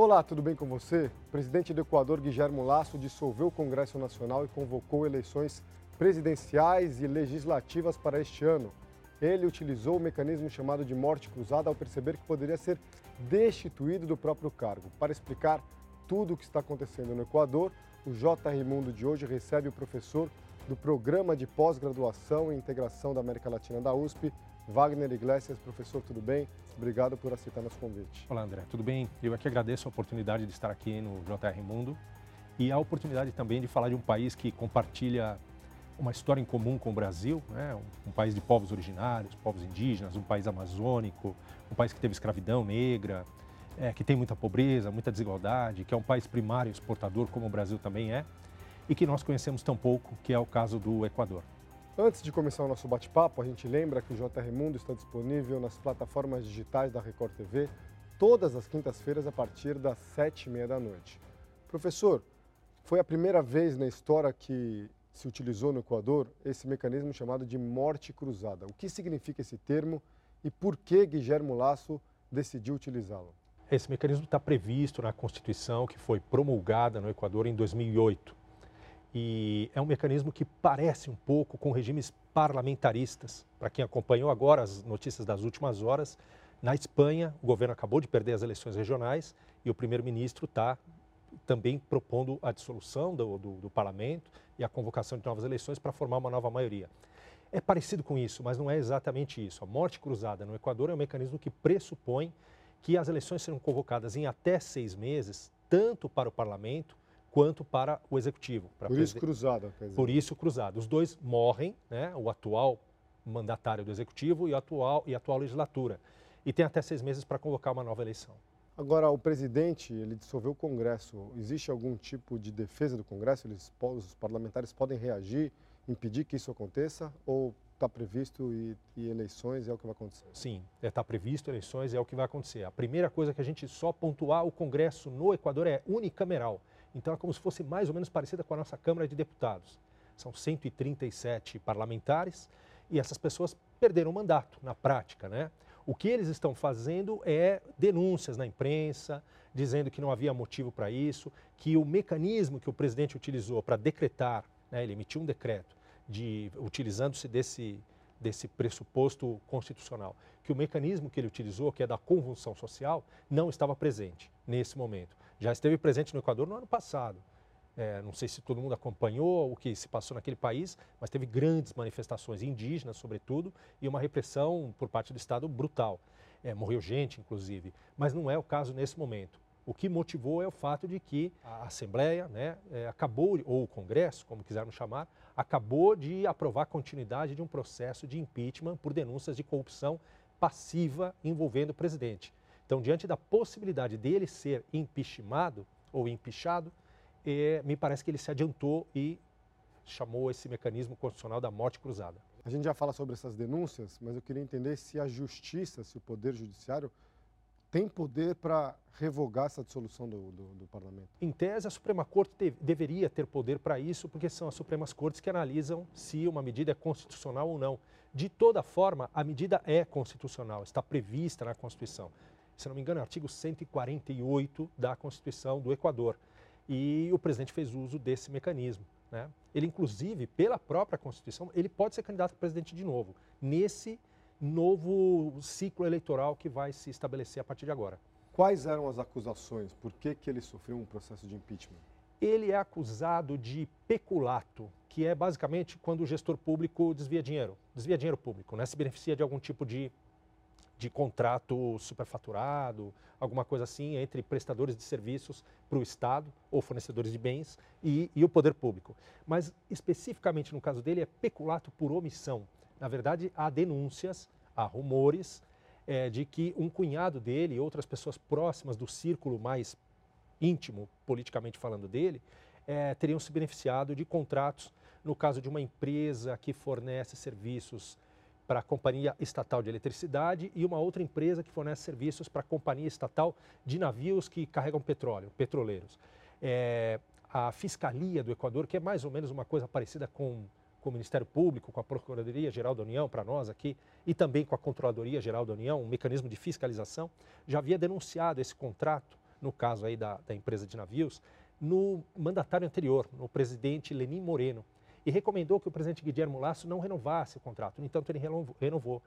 Olá, tudo bem com você? O presidente do Equador, Guilherme Lasso, dissolveu o Congresso Nacional e convocou eleições presidenciais e legislativas para este ano. Ele utilizou o mecanismo chamado de morte cruzada ao perceber que poderia ser destituído do próprio cargo. Para explicar tudo o que está acontecendo no Equador, o JR Mundo de hoje recebe o professor do Programa de Pós-Graduação e Integração da América Latina da USP, Wagner Iglesias. Professor, tudo bem? Obrigado por aceitar nosso convite. Olá, André. Tudo bem? Eu aqui agradeço a oportunidade de estar aqui no JR Mundo e a oportunidade também de falar de um país que compartilha uma história em comum com o Brasil, né? um, um país de povos originários, povos indígenas, um país amazônico, um país que teve escravidão negra, é, que tem muita pobreza, muita desigualdade, que é um país primário exportador, como o Brasil também é, e que nós conhecemos tão pouco, que é o caso do Equador. Antes de começar o nosso bate-papo, a gente lembra que o JR Mundo está disponível nas plataformas digitais da Record TV todas as quintas-feiras a partir das sete e meia da noite. Professor, foi a primeira vez na história que se utilizou no Equador esse mecanismo chamado de morte cruzada. O que significa esse termo e por que Guilherme Lasso decidiu utilizá-lo? Esse mecanismo está previsto na Constituição que foi promulgada no Equador em 2008. E é um mecanismo que parece um pouco com regimes parlamentaristas. Para quem acompanhou agora as notícias das últimas horas, na Espanha, o governo acabou de perder as eleições regionais e o primeiro-ministro está também propondo a dissolução do, do, do, parlamento e a convocação de novas eleições para formar uma nova maioria. É parecido com isso, mas não é exatamente isso. A morte cruzada no Equador é um mecanismo que pressupõe que as eleições serão convocadas em até seis meses, tanto para o parlamento quanto para o executivo. Para Por isso cruzada. Por isso cruzada. Os dois morrem, né? o atual mandatário do executivo e a atual, e a atual legislatura. E tem até seis meses para convocar uma nova eleição. Agora, o presidente, ele dissolveu o Congresso. Existe algum tipo de defesa do Congresso? Eles, os parlamentares podem reagir, impedir que isso aconteça? Ou está previsto e, e, eleições é o que vai acontecer? Sim, está previsto eleições é o que vai acontecer. A primeira coisa que a gente só pontuar, o Congresso no Equador é unicameral. Então é como se fosse mais ou menos parecida com a nossa Câmara de Deputados. São 137 parlamentares e essas pessoas perderam o mandato na prática, né? O que eles estão fazendo é denúncias na imprensa, dizendo que não havia motivo para isso, que o mecanismo que o presidente utilizou para decretar, né, ele emitiu um decreto de utilizando-se desse desse pressuposto constitucional, que o mecanismo que ele utilizou, que é da convulsão social, não estava presente nesse momento. Já esteve presente no Equador no ano passado. É, não sei se todo mundo acompanhou o que se passou naquele país, mas teve grandes manifestações indígenas, sobretudo, e uma repressão por parte do Estado brutal. É, morreu gente, inclusive, mas não é o caso nesse momento. O que motivou é o fato de que a Assembleia né, é, acabou, ou o Congresso, como quisermos chamar, acabou de aprovar a continuidade de um processo de impeachment por denúncias de corrupção passiva envolvendo o presidente. Então, diante da possibilidade dele ser impeachmentado ou empichado, é, me parece que ele se adiantou e chamou esse mecanismo constitucional da morte cruzada. A gente já fala sobre essas denúncias, mas eu queria entender se a justiça, se o poder judiciário tem poder para revogar essa dissolução do, do, do, parlamento? Em tese, a Suprema Corte te, deveria ter poder para isso, porque são as Supremas Cortes que analisam se uma medida é constitucional ou não. De toda forma, a medida é constitucional, está prevista na Constituição se não me engano, é o artigo 148 da Constituição do Equador. E o presidente fez uso desse mecanismo. Né? Ele, inclusive, pela própria Constituição, ele pode ser candidato a presidente de novo, nesse novo ciclo eleitoral que vai se estabelecer a partir de agora. Quais eram as acusações? Por que, que ele sofreu um processo de impeachment? Ele é acusado de peculato, que é basicamente quando o gestor público desvia dinheiro, desvia dinheiro público, né? se beneficia de algum tipo de de contrato superfaturado, alguma coisa assim, entre prestadores de serviços para o Estado ou fornecedores de bens e, e, o poder público. Mas, especificamente no caso dele, é peculato por omissão. Na verdade, há denúncias, há rumores é, de que um cunhado dele e outras pessoas próximas do círculo mais íntimo, politicamente falando dele, é, teriam se beneficiado de contratos, no caso de uma empresa que fornece serviços para a Companhia Estatal de Eletricidade e uma outra empresa que fornece serviços para a Companhia Estatal de Navios que carregam petróleo, petroleiros. É, a Fiscalia do Equador, que é mais ou menos uma coisa parecida com, com o Ministério Público, com a Procuradoria Geral da União, para nós aqui, e também com a Controladoria Geral da União, um mecanismo de fiscalização, já havia denunciado esse contrato no caso aí da, da empresa de navios, no mandatário anterior, no presidente Lenin Moreno, e recomendou que o presidente Guilherme Lasso não renovasse o contrato. No entanto, ele renovou.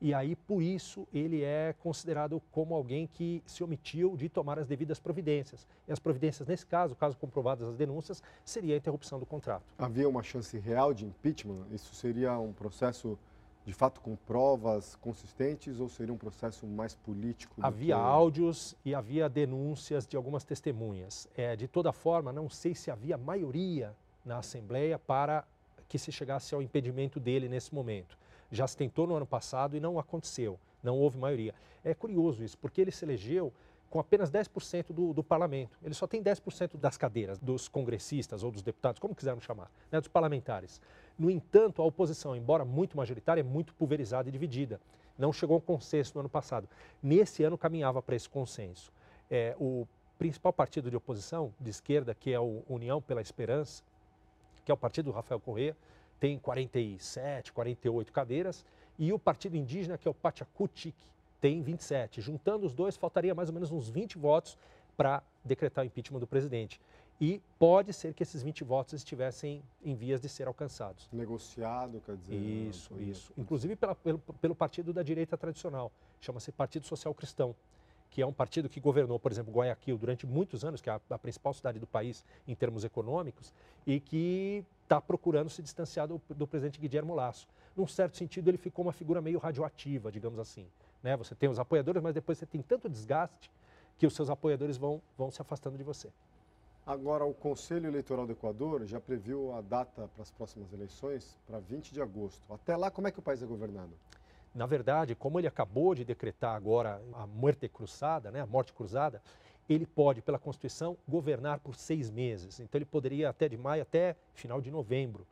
E aí, por isso, ele é considerado como alguém que se omitiu de tomar as devidas providências. E as providências, nesse caso, caso comprovadas as denúncias, seria a interrupção do contrato. Havia uma chance real de impeachment? Isso seria um processo de fato com provas consistentes ou seria um processo mais político? Havia que... áudios e havia denúncias de algumas testemunhas. É, de toda forma, não sei se havia maioria na Assembleia para que se chegasse ao impedimento dele nesse momento. Já se tentou no ano passado e não aconteceu, não houve maioria. É curioso isso, porque ele se elegeu com apenas 10% do, do parlamento. Ele só tem 10% das cadeiras dos congressistas ou dos deputados, como quisermos chamar, né, dos parlamentares. No entanto, a oposição, embora muito majoritária, é muito pulverizada e dividida. Não chegou a um consenso no ano passado. Nesse ano caminhava para esse consenso. É, o principal partido de oposição de esquerda, que é o União pela Esperança, que é o partido do Rafael Correa, tem 47, 48 cadeiras, e o partido indígena, que é o Pachacutic, tem 27. Juntando os dois, faltaria mais ou menos uns 20 votos para decretar o impeachment do presidente. E pode ser que esses 20 votos estivessem em vias de ser alcançados. Negociado, quer dizer. Isso, isso. Inclusive pela, pelo, pelo partido da direita tradicional, chama-se Partido Social Cristão que é um partido que governou, por exemplo, Guayaquil durante muitos anos, que é a, a principal cidade do país em termos econômicos, e que está procurando se distanciar do, do presidente Guilherme Lasso. Num certo sentido, ele ficou uma figura meio radioativa, digamos assim. Né? Você tem os apoiadores, mas depois você tem tanto desgaste que os seus apoiadores vão, vão se afastando de você. Agora, o Conselho Eleitoral do Equador já previu a data para as próximas eleições para 20 de agosto. Até lá, como é que o país é governado? Na verdade, como ele acabou de decretar agora a morte cruzada, né, a morte cruzada, ele pode, pela Constituição, governar por seis meses. Então, ele poderia até de maio até final de novembro.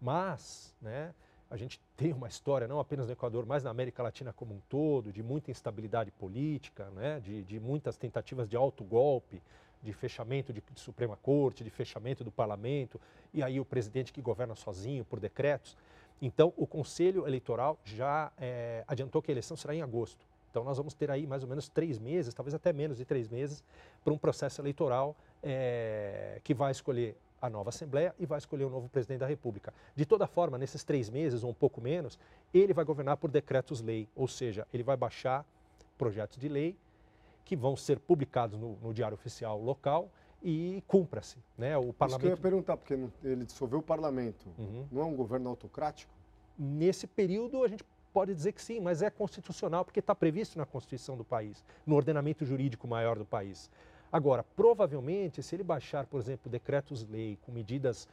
Mas, né, a gente tem uma história, não apenas no Equador, mas na América Latina como um todo, de muita instabilidade política, né? de, de muitas tentativas de autogolpe, de fechamento de, de, Suprema Corte, de fechamento do parlamento, e aí o presidente que governa sozinho por decretos. Então, o Conselho Eleitoral já é, adiantou que a eleição será em agosto. Então, nós vamos ter aí mais ou menos três meses, talvez até menos de três meses, para um processo eleitoral é, que vai escolher a nova Assembleia e vai escolher o novo presidente da República. De toda forma, nesses três meses, ou um pouco menos, ele vai governar por decretos-lei, ou seja, ele vai baixar projetos de lei que vão ser publicados no, no Diário Oficial local e cumpra-se. Né? O parlamento... Isso que eu ia perguntar, porque ele dissolveu o parlamento. Uhum. Não é um governo autocrático? Nesse período, a gente pode dizer que sim, mas é constitucional porque está previsto na Constituição do país, no ordenamento jurídico maior do país. Agora, provavelmente, se ele baixar, por exemplo, decretos-lei com medidas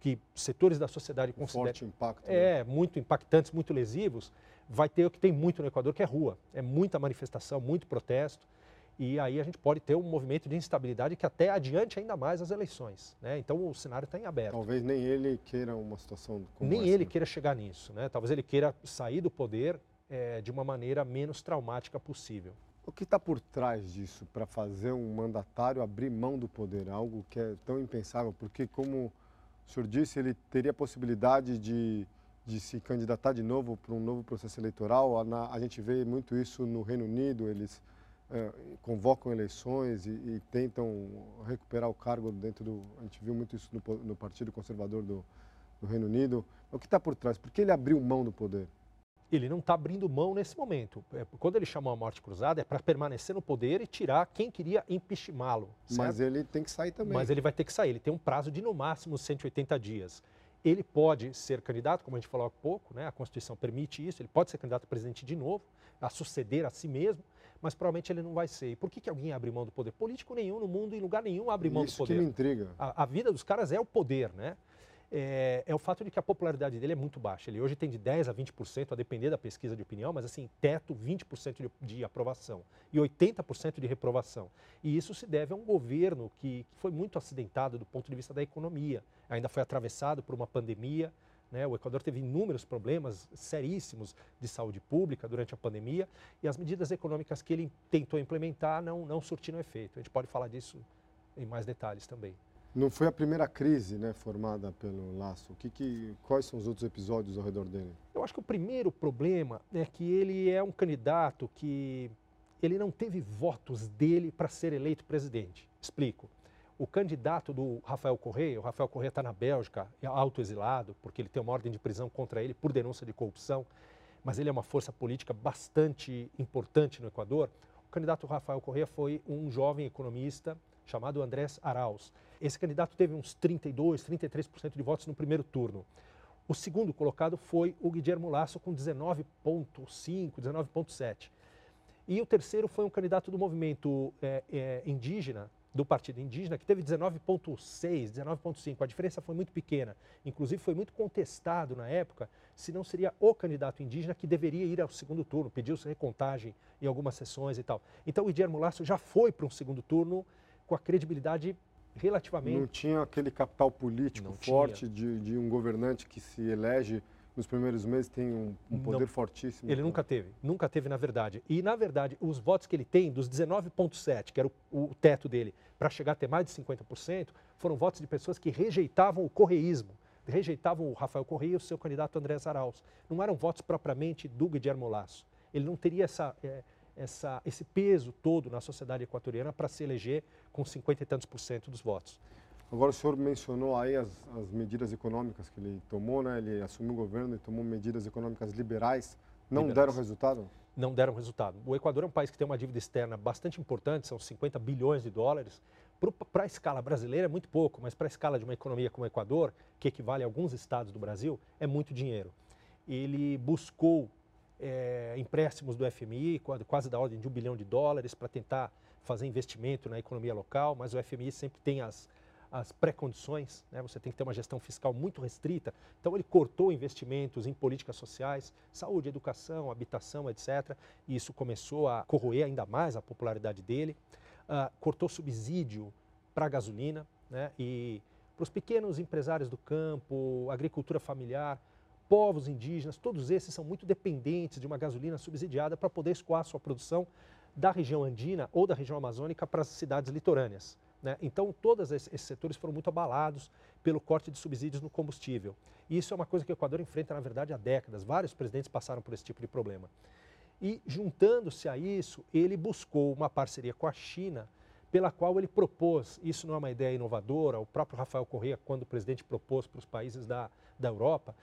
que setores da sociedade consideram forte impacto, é né? muito impactantes, muito lesivos, vai ter o que tem muito no Equador, que é rua, é muita manifestação, muito protesto. E aí a gente pode ter um movimento de instabilidade que até adiante ainda mais as eleições. Né? Então o cenário está em aberto. Talvez nem ele queira uma situação como Nem essa. ele queira chegar nisso. Né? Talvez ele queira sair do poder é, de uma maneira menos traumática possível. O que está por trás disso para fazer um mandatário abrir mão do poder? Algo que é tão impensável, porque, como o senhor disse, ele teria a possibilidade de, de se candidatar de novo para um novo processo eleitoral. A, a, gente vê muito isso no Reino Unido, eles convocam eleições e, e, tentam recuperar o cargo dentro do. A gente viu muito isso no, no Partido Conservador do, do Reino Unido. O que está por trás? Por que ele abriu mão do poder? ele não está abrindo mão nesse momento. É, quando ele chamou a morte cruzada, é para permanecer no poder e tirar quem queria impeachmá-lo. Mas ele tem que sair também. Mas ele vai ter que sair. Ele tem um prazo de, no máximo, 180 dias. Ele pode ser candidato, como a gente falou há pouco, né? a Constituição permite isso, ele pode ser candidato a presidente de novo, a suceder a si mesmo, mas provavelmente ele não vai ser. E por que, que alguém abre mão do poder? Político nenhum no mundo, em lugar nenhum, abre mão isso do poder. Isso que me intriga. A, a vida dos caras é o poder, né? é, é, o fato de que a popularidade dele é muito baixa. Ele hoje tem de 10% a 20%, a depender da pesquisa de opinião, mas assim, teto 20% de, de aprovação e 80% de reprovação. E isso se deve a um governo que, que foi muito acidentado do ponto de vista da economia. Ainda foi atravessado por uma pandemia, né? O Equador teve inúmeros problemas seríssimos de saúde pública durante a pandemia e as medidas econômicas que ele tentou implementar não, não surtiram efeito. A gente pode falar disso em mais detalhes também. Não foi a primeira crise né, formada pelo Laço. O que, que, quais são os outros episódios ao redor dele? Eu acho que o primeiro problema é que ele é um candidato que ele não teve votos dele para ser eleito presidente. Explico. O candidato do Rafael Correia, o Rafael Correia está na Bélgica, é autoexilado, porque ele tem uma ordem de prisão contra ele por denúncia de corrupção, mas ele é uma força política bastante importante no Equador. O candidato Rafael Correia foi um jovem economista chamado Andrés Arauz. Esse candidato teve uns 32, 33% de votos no primeiro turno. O segundo colocado foi o Guilherme Lasso com 19,5, 19,7. E o terceiro foi um candidato do movimento é, é, indígena, do Partido Indígena, que teve 19,6, 19,5. A diferença foi muito pequena. Inclusive, foi muito contestado na época se não seria o candidato indígena que deveria ir ao segundo turno. Pediu-se recontagem em algumas sessões e tal. Então, o Guilherme Lasso já foi para um segundo turno com a credibilidade relativamente. Não tinha aquele capital político não forte de, de, um governante que se elege nos primeiros meses tem um, um poder não, fortíssimo. Ele nunca teve, nunca teve na verdade. E na verdade, os votos que ele tem, dos 19,7, que era o, o teto dele, para chegar a ter mais de 50%, foram votos de pessoas que rejeitavam o correísmo, rejeitavam o Rafael Correia e o seu candidato André Arauz. Não eram votos propriamente do Guilherme Lasso. Ele não teria essa, é, essa, esse peso todo na sociedade equatoriana para se eleger com 50 e tantos por cento dos votos. Agora o senhor mencionou aí as, as, medidas econômicas que ele tomou, né? Ele assumiu o governo e tomou medidas econômicas liberais. Não liberais. deram resultado? Não deram resultado. O Equador é um país que tem uma dívida externa bastante importante, são 50 bilhões de dólares. Para a escala brasileira é muito pouco, mas para a escala de uma economia como o Equador, que equivale a alguns estados do Brasil, é muito dinheiro. Ele buscou é, empréstimos do FMI, quase da ordem de um bilhão de dólares, para tentar fazer investimento na economia local, mas o FMI sempre tem as, as pré-condições, né? você tem que ter uma gestão fiscal muito restrita. Então, ele cortou investimentos em políticas sociais, saúde, educação, habitação, etc. E isso começou a corroer ainda mais a popularidade dele. Uh, cortou subsídio para a gasolina né? e para os pequenos empresários do campo, agricultura familiar povos indígenas, todos esses são muito dependentes de uma gasolina subsidiada para poder escoar sua produção da região andina ou da região amazônica para as cidades litorâneas. Né? Então, todos esses setores foram muito abalados pelo corte de subsídios no combustível. E isso é uma coisa que o Equador enfrenta, na verdade, há décadas. Vários presidentes passaram por esse tipo de problema. E, juntando-se a isso, ele buscou uma parceria com a China, pela qual ele propôs, isso não é uma ideia inovadora, o próprio Rafael Correa, quando o presidente propôs para os países da, da Europa,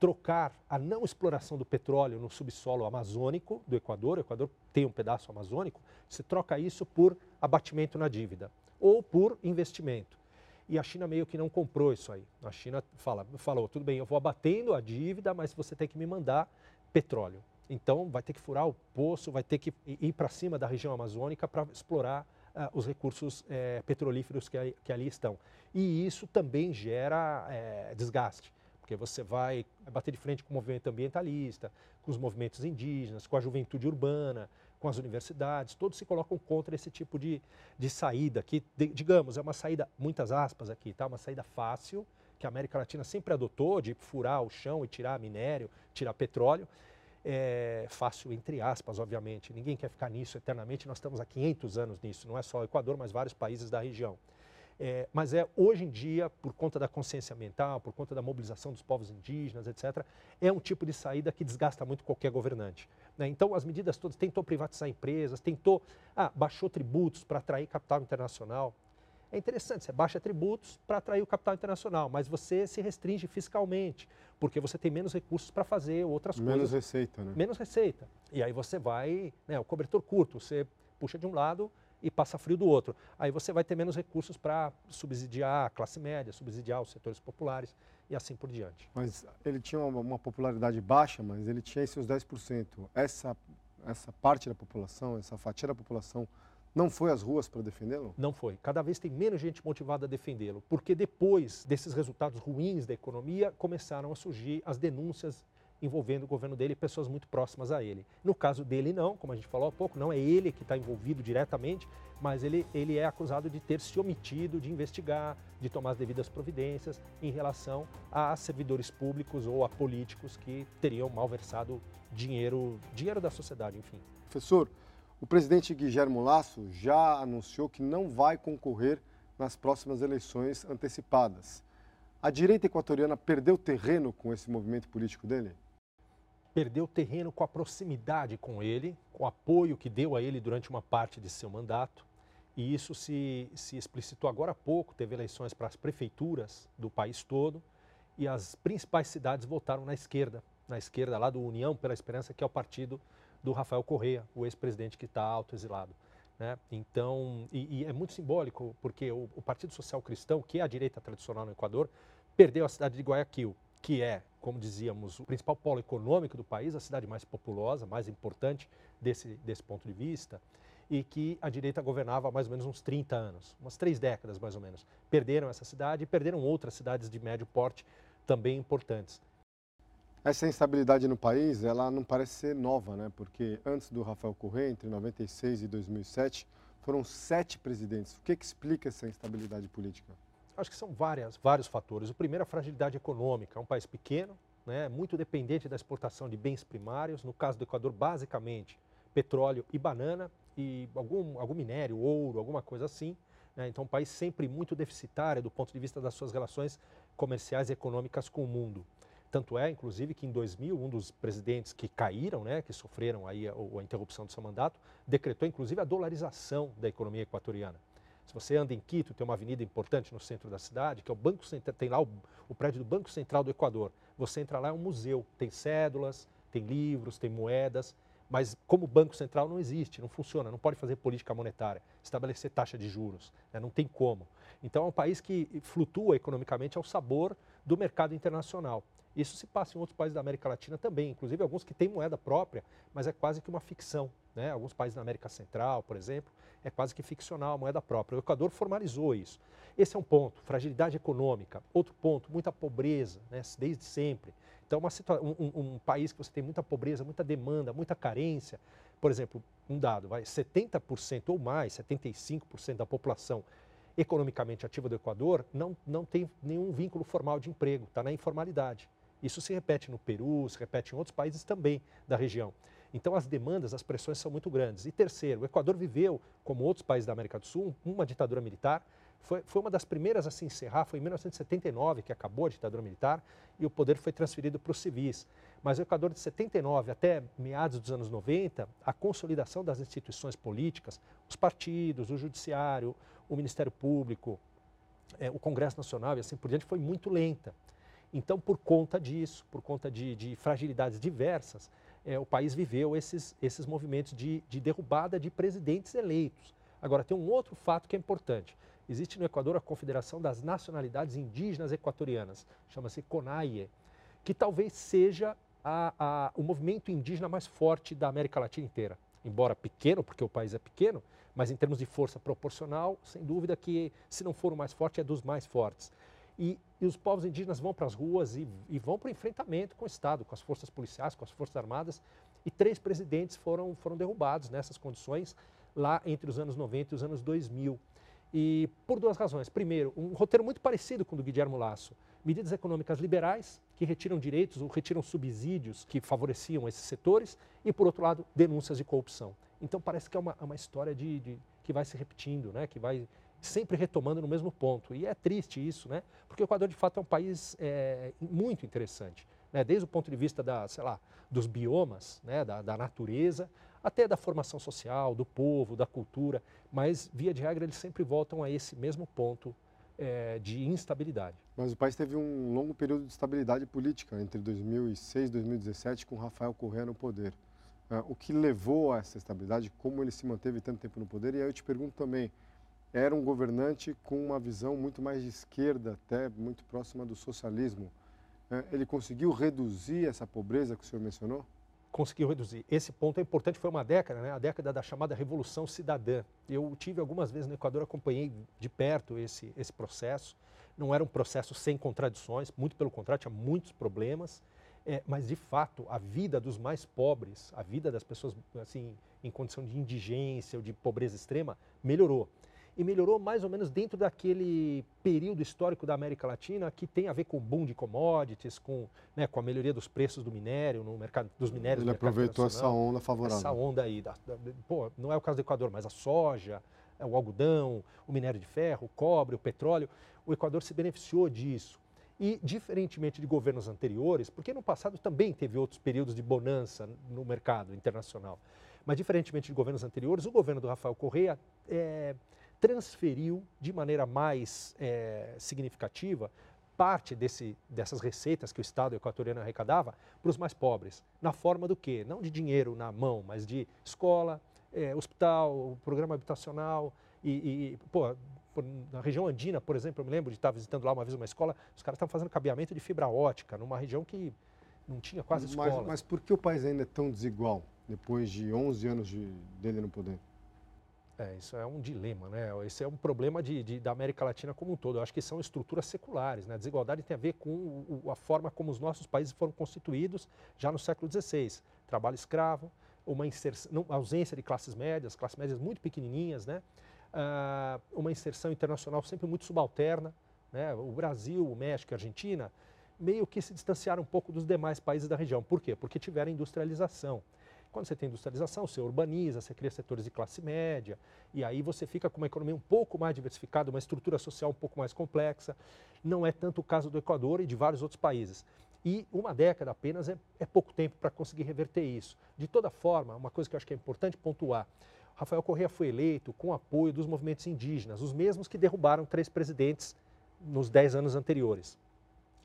trocar a não exploração do petróleo no subsolo amazônico do Equador, o Equador tem um pedaço amazônico, você troca isso por abatimento na dívida ou por investimento. E a China meio que não comprou isso aí. A China fala, falou, tudo bem, eu vou abatendo a dívida, mas você tem que me mandar petróleo. Então vai ter que furar o poço, vai ter que ir para cima da região amazônica para explorar uh, os recursos uh, petrolíferos que, que, ali estão. E isso também gera uh, desgaste porque você vai bater de frente com o movimento ambientalista, com os movimentos indígenas, com a juventude urbana, com as universidades, todos se colocam contra esse tipo de, de saída, que, de, digamos, é uma saída, muitas aspas aqui, tá? uma saída fácil, que a América Latina sempre adotou, de furar o chão e tirar minério, tirar petróleo. É fácil, entre aspas, obviamente. Ninguém quer ficar nisso eternamente. Nós estamos há 500 anos nisso, não é só o Equador, mas vários países da região. É, mas é hoje em dia, por conta da consciência ambiental, por conta da mobilização dos povos indígenas, etc., é um tipo de saída que desgasta muito qualquer governante. Né? Então, as medidas todas, tentou privatizar empresas, tentou, ah, baixou tributos para atrair capital internacional. É interessante, você baixa tributos para atrair o capital internacional, mas você se restringe fiscalmente, porque você tem menos recursos para fazer outras menos coisas. Menos receita, né? Menos receita. E aí você vai, né, o cobertor curto, você puxa de um lado, e passa frio do outro. Aí você vai ter menos recursos para subsidiar a classe média, subsidiar os setores populares e assim por diante. Mas ele tinha uma, uma popularidade baixa, mas ele tinha esses 10%. Essa, essa parte da população, essa fatia da população não foi às ruas para defendê-lo? Não foi. Cada vez tem menos gente motivada a defendê-lo, porque depois desses resultados ruins da economia, começaram a surgir as denúncias envolvendo o governo dele pessoas muito próximas a ele. No caso dele, não, como a gente falou há pouco, não é ele que está envolvido diretamente, mas ele, ele é acusado de ter se omitido de investigar, de tomar as devidas providências em relação a servidores públicos ou a políticos que teriam malversado dinheiro, dinheiro da sociedade, enfim. Professor, o presidente Guilherme Lasso já anunciou que não vai concorrer nas próximas eleições antecipadas. A direita equatoriana perdeu terreno com esse movimento político dele? Perdeu terreno com a proximidade com ele, com o apoio que deu a ele durante uma parte de seu mandato. E isso se, se explicitou agora há pouco, teve eleições para as prefeituras do país todo e as principais cidades votaram na esquerda, na esquerda lá do União pela Esperança, que é o partido do Rafael Correa, o ex-presidente que está autoexilado. Né? Então, e, e, é muito simbólico, porque o, o Partido Social Cristão, que é a direita tradicional no Equador, perdeu a cidade de Guayaquil, que é, como dizíamos, o principal polo econômico do país, a cidade mais populosa, mais importante desse, desse ponto de vista, e que a direita governava há mais ou menos uns 30 anos, umas três décadas mais ou menos. Perderam essa cidade e perderam outras cidades de médio porte também importantes. Essa instabilidade no país, ela não parece ser nova, né? Porque antes do Rafael Correa, entre 96 e 2007, foram sete presidentes. O que, que explica essa instabilidade política? Acho que são várias, vários fatores. O primeiro, a fragilidade econômica. É um país pequeno, né, muito dependente da exportação de bens primários. No caso do Equador, basicamente, petróleo e banana e algum, algum minério, ouro, alguma coisa assim. Né? Então, um país sempre muito deficitário do ponto de vista das suas relações comerciais e econômicas com o mundo. Tanto é, inclusive, que em 2000, um dos presidentes que caíram, né, que sofreram aí a, a interrupção do seu mandato, decretou, inclusive, a dolarização da economia equatoriana. Se você anda em Quito, tem uma avenida importante no centro da cidade, que é o Banco Central, tem lá o, o, prédio do Banco Central do Equador. Você entra lá, é um museu, tem cédulas, tem livros, tem moedas, mas como Banco Central não existe, não funciona, não pode fazer política monetária, estabelecer taxa de juros, né, não tem como. Então é um país que flutua economicamente ao sabor do mercado internacional. Isso se passa em outros países da América Latina também, inclusive alguns que têm moeda própria, mas é quase que uma ficção. Né? Alguns países da América Central, por exemplo, é quase que ficcional a moeda própria. O Equador formalizou isso. Esse é um ponto, fragilidade econômica. Outro ponto, muita pobreza, né? desde sempre. Então, um, um, um, país que você tem muita pobreza, muita demanda, muita carência, por exemplo, um dado, vai, 70% ou mais, 75% da população economicamente ativa do Equador não, não tem nenhum vínculo formal de emprego, está na informalidade. Isso se repete no Peru, se repete em outros países também da região. Então as demandas, as pressões são muito grandes. E terceiro, o Equador viveu, como outros países da América do Sul, uma ditadura militar. Foi, foi uma das primeiras a se encerrar, foi em 1979 que acabou a ditadura militar e o poder foi transferido para os civis. Mas o Equador de 79 até meados dos anos 90, a consolidação das instituições políticas, os partidos, o judiciário, o Ministério Público, é, o Congresso Nacional e assim por diante, foi muito lenta. Então, por conta disso, por conta de, de fragilidades diversas, é, o país viveu esses, esses movimentos de, de derrubada de presidentes eleitos. Agora, tem um outro fato que é importante. Existe no Equador a Confederação das Nacionalidades Indígenas Equatorianas, chama-se CONAIE, que talvez seja a, a, o movimento indígena mais forte da América Latina inteira. Embora pequeno, porque o país é pequeno, mas em termos de força proporcional, sem dúvida que, se não for o mais forte, é dos mais fortes. E, e os povos indígenas vão para as ruas e, e vão para o enfrentamento com o Estado, com as forças policiais, com as forças armadas. E três presidentes foram, foram derrubados nessas condições lá entre os anos 90 e os anos 2000. E por duas razões. Primeiro, um roteiro muito parecido com o do Guilherme Lasso. Medidas econômicas liberais, que retiram direitos ou retiram subsídios que favoreciam esses setores. E, por outro lado, denúncias de corrupção. Então, parece que é uma, uma história de, de, que vai se repetindo, né? que vai sempre retomando no mesmo ponto. E é triste isso, né? Porque o Equador, de fato, é um país é, muito interessante, né? desde o ponto de vista da, sei lá, dos biomas, né? da, da natureza, até da formação social, do povo, da cultura, mas, via de regra, eles sempre voltam a esse mesmo ponto é, de instabilidade. Mas o país teve um longo período de estabilidade política entre 2006 e 2017, com Rafael Correa no poder. Uh, o que levou a essa estabilidade, como ele se manteve tanto tempo no poder? E aí eu te pergunto também, era um governante com uma visão muito mais de esquerda, até muito próxima do socialismo. É, ele conseguiu reduzir essa pobreza que o senhor mencionou? Conseguiu reduzir. Esse ponto é importante, foi uma década, né? a década da chamada Revolução Cidadã. Eu tive algumas vezes no Equador, acompanhei de perto esse, esse processo. Não era um processo sem contradições, muito pelo contrário, tinha muitos problemas. É, mas, de fato, a vida dos mais pobres, a vida das pessoas assim, em condição de indigência ou de pobreza extrema, melhorou e melhorou mais ou menos dentro daquele período histórico da América Latina que tem a ver com o boom de commodities, com, né, com a melhoria dos preços do minério, no mercado dos minérios. Ele aproveitou essa onda favorável. Essa onda aí, da, da, pô, não é o caso do Equador, mas a soja, o algodão, o minério de ferro, o cobre, o petróleo. O Equador se beneficiou disso. E, diferentemente de governos anteriores, porque no passado também teve outros períodos de bonança no mercado internacional, mas diferentemente de governos anteriores, o governo do Rafael Correia é, transferiu de maneira mais é, significativa parte desse, dessas receitas que o Estado equatoriano arrecadava para os mais pobres. Na forma do quê? Não de dinheiro na mão, mas de escola, é, hospital, programa habitacional e, e pô, na região andina, por exemplo, eu me lembro de estar visitando lá uma vez uma escola, os caras estavam fazendo cabeamento de fibra ótica numa região que não tinha quase escola. Mas, mas por que o país ainda é tão desigual depois de 11 anos de, dele no poder? É, isso é um dilema, né? Esse é um problema de, de, da América Latina como um todo. Eu acho que são estruturas seculares, né? A desigualdade tem a ver com o, a forma como os nossos países foram constituídos já no século XVI. Trabalho escravo, uma inserção, ausência de classes médias, classes médias muito pequenininhas, né? Ah, uma inserção internacional sempre muito subalterna, né? O Brasil, o México a Argentina meio que se distanciaram um pouco dos demais países da região. Por quê? Porque tiveram industrialização. Quando você tem industrialização, você urbaniza, você cria setores de classe média, e aí você fica com uma economia um pouco mais diversificada, uma estrutura social um pouco mais complexa. Não é tanto o caso do Equador e de vários outros países. E uma década apenas é, é pouco tempo para conseguir reverter isso. De toda forma, uma coisa que eu acho que é importante pontuar: Rafael Correa foi eleito com apoio dos movimentos indígenas, os mesmos que derrubaram três presidentes nos dez anos anteriores.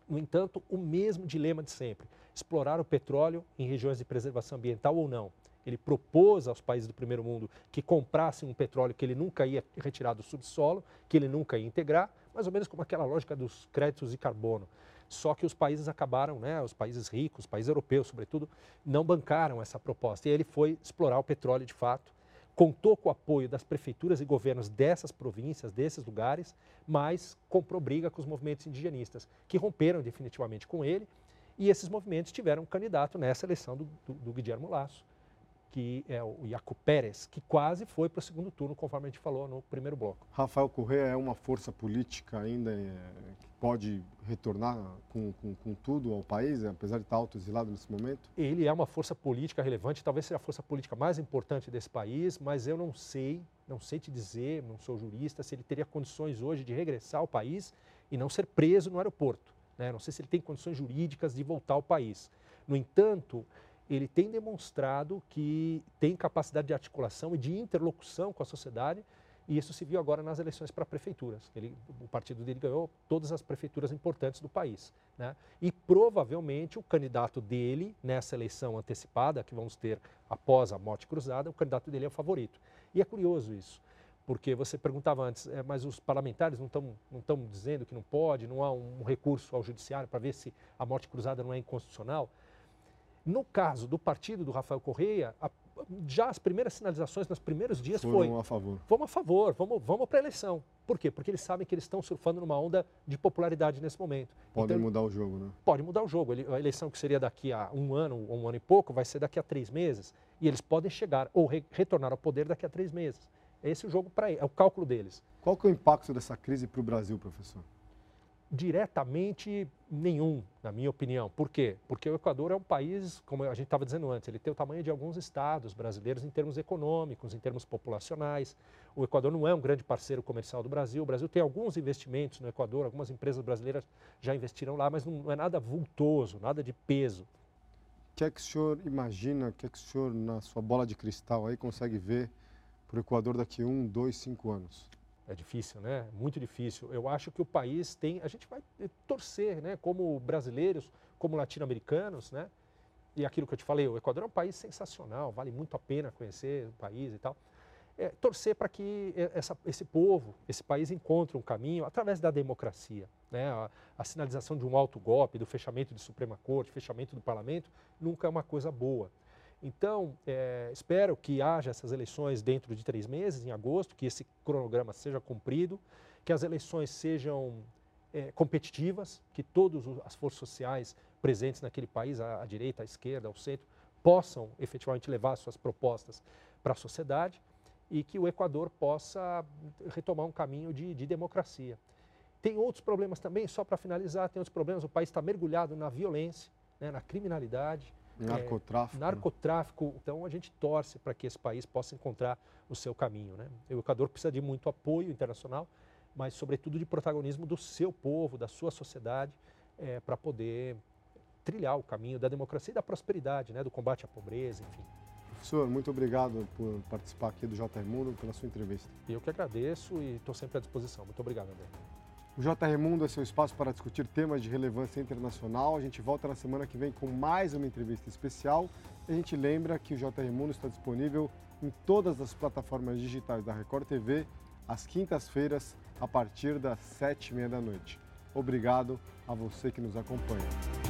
No entanto, o mesmo dilema de sempre: explorar o petróleo em regiões de preservação ambiental ou não. Ele propôs aos países do primeiro mundo que comprassem um petróleo que ele nunca ia retirar do subsolo, que ele nunca ia integrar, mais ou menos como aquela lógica dos créditos de carbono. Só que os países acabaram, né, os países ricos, os países europeus, sobretudo, não bancaram essa proposta. E ele foi explorar o petróleo de fato contou com o apoio das prefeituras e governos dessas províncias, desses lugares, mas comprou briga com os movimentos indigenistas, que romperam definitivamente com ele, e esses movimentos tiveram um candidato nessa eleição do, do, do Guilherme Lasso, que é o Iaco Pérez, que quase foi para o segundo turno, conforme a gente falou no primeiro bloco. Rafael Correa é uma força política ainda é, que pode retornar com, com, com, tudo ao país, apesar de estar autoexilado nesse momento? Ele é uma força política relevante, talvez seja a força política mais importante desse país, mas eu não sei, não sei te dizer, não sou jurista, se ele teria condições hoje de regressar ao país e não ser preso no aeroporto. Né? Não sei se ele tem condições jurídicas de voltar ao país. No entanto, ele tem demonstrado que tem capacidade de articulação e de interlocução com a sociedade, e isso se viu agora nas eleições para prefeituras. Ele, o partido dele ganhou todas as prefeituras importantes do país. Né? E provavelmente o candidato dele, nessa eleição antecipada, que vamos ter após a morte cruzada, o candidato dele é o favorito. E é curioso isso, porque você perguntava antes, é, mas os parlamentares não estão não dizendo que não pode, não há um recurso ao judiciário para ver se a morte cruzada não é inconstitucional. No caso do partido do Rafael Correia, a, já as primeiras sinalizações nos primeiros dias Foram foi... Vamos a favor. Vamos a favor, vamos, vamos para a eleição. Por quê? Porque eles sabem que eles estão surfando numa onda de popularidade nesse momento. Pode então, mudar o jogo, né? Pode mudar o jogo. A eleição que seria daqui a um ano, ou um ano e pouco, vai ser daqui a três meses. E eles podem chegar ou re retornar ao poder daqui a três meses. É esse o jogo para é o cálculo deles. Qual que é o impacto dessa crise para o Brasil, professor? Diretamente nenhum, na minha opinião. Por quê? Porque o Equador é um país, como a gente estava dizendo antes, ele tem o tamanho de alguns estados brasileiros em termos econômicos, em termos populacionais. O Equador não é um grande parceiro comercial do Brasil. O Brasil tem alguns investimentos no Equador, algumas empresas brasileiras já investiram lá, mas não é nada vultoso, nada de peso. O que é que o senhor imagina, o que é que o senhor, na sua bola de cristal aí, consegue ver para o Equador daqui um, dois, cinco anos? É difícil, né? Muito difícil. Eu acho que o país tem. A gente vai torcer, né? Como brasileiros, como latino-americanos, né? E aquilo que eu te falei, o Equador é um país sensacional, vale muito a pena conhecer o país e tal. É, torcer para que essa, esse povo, esse país encontre um caminho através da democracia. Né? A, a, sinalização de um alto golpe, do fechamento de Suprema Corte, fechamento do parlamento, nunca é uma coisa boa. Então, é, espero que haja essas eleições dentro de três meses, em agosto, que esse cronograma seja cumprido, que as eleições sejam é, competitivas, que todas as forças sociais presentes naquele país, à, direita, à esquerda, ao centro, possam efetivamente levar suas propostas para a sociedade e que o Equador possa retomar um caminho de, de democracia. Tem outros problemas também, só para finalizar, tem outros problemas, o país está mergulhado na violência, né, na criminalidade, Narcotráfico. É, narcotráfico. Então a gente torce para que esse país possa encontrar o seu caminho. Né? O Equador precisa de muito apoio internacional, mas sobretudo de protagonismo do seu povo, da sua sociedade, é, para poder trilhar o caminho da democracia e da prosperidade, né, do combate à pobreza, enfim. Professor, muito obrigado por participar aqui do JR Mundo, pela sua entrevista. Eu que agradeço e estou sempre à disposição. Muito obrigado, André. O JR Mundo é seu espaço para discutir temas de relevância internacional. A gente volta na semana que vem com mais uma entrevista especial. A gente lembra que o JR Mundo está disponível em todas as plataformas digitais da Record TV, às quintas-feiras, a partir das sete e meia da noite. Obrigado a você que nos acompanha.